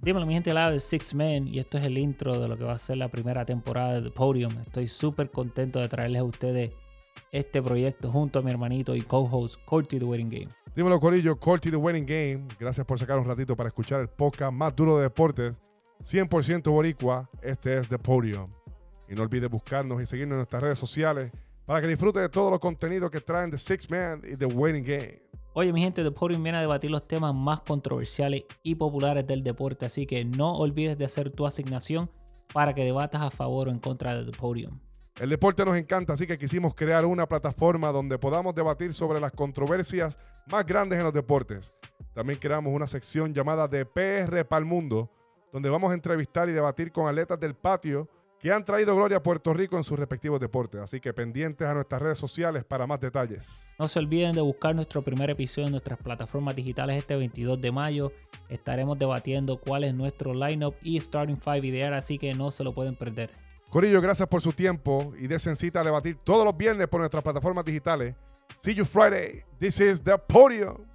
Dímelo, mi gente, la de Six Men, y esto es el intro de lo que va a ser la primera temporada de The Podium. Estoy súper contento de traerles a ustedes este proyecto junto a mi hermanito y co-host Corty The Wedding Game. Dímelo, Corillo, Corty The Wedding Game. Gracias por sacar un ratito para escuchar el podcast más duro de deportes, 100% boricua. Este es The Podium. Y no olvides buscarnos y seguirnos en nuestras redes sociales para que disfrutes de todos los contenidos que traen The Six Man y The Wedding Game. Oye, mi gente, The Podium viene a debatir los temas más controversiales y populares del deporte, así que no olvides de hacer tu asignación para que debatas a favor o en contra de The Podium. El deporte nos encanta, así que quisimos crear una plataforma donde podamos debatir sobre las controversias más grandes en los deportes. También creamos una sección llamada de PR para el Mundo, donde vamos a entrevistar y debatir con atletas del patio que han traído gloria a Puerto Rico en sus respectivos deportes. Así que pendientes a nuestras redes sociales para más detalles. No se olviden de buscar nuestro primer episodio en nuestras plataformas digitales este 22 de mayo. Estaremos debatiendo cuál es nuestro lineup y starting five ideal, así que no se lo pueden perder. Corillo, gracias por su tiempo y desen cita a debatir todos los viernes por nuestras plataformas digitales. See you Friday. This is the podium.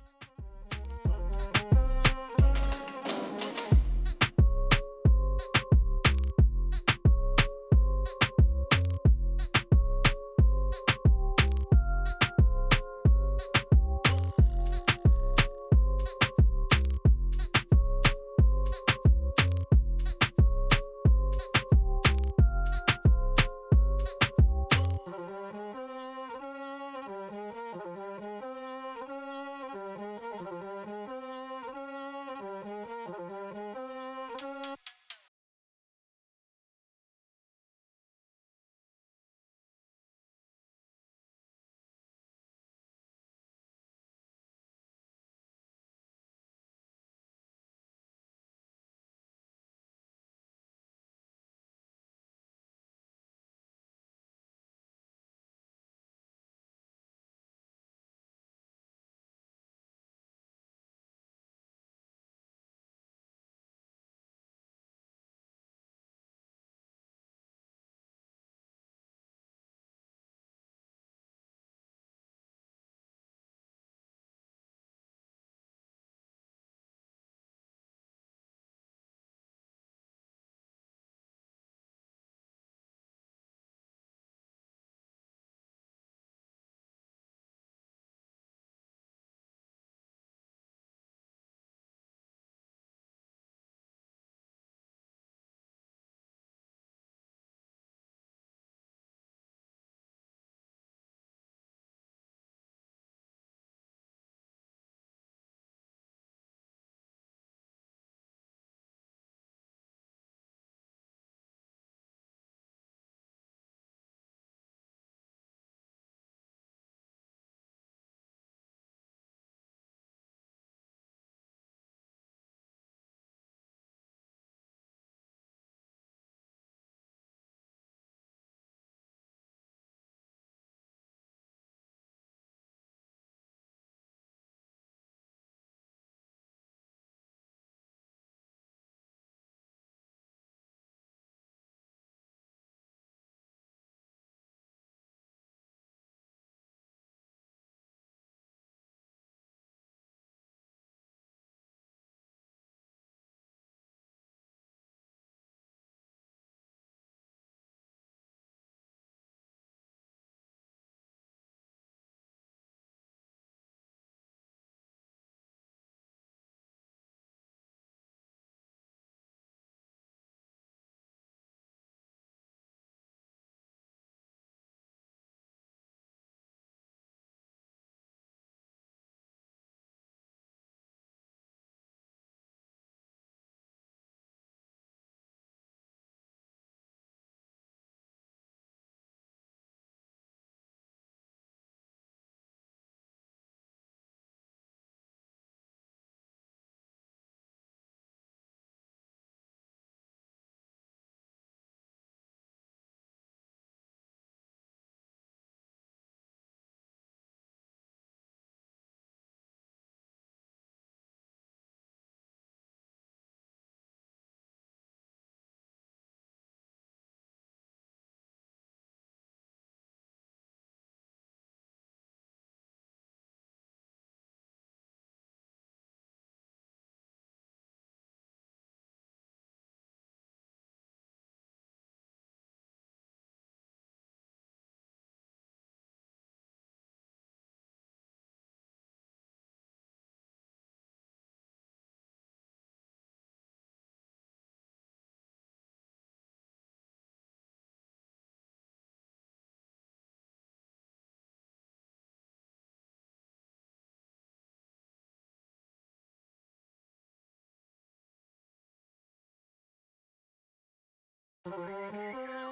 Thank you.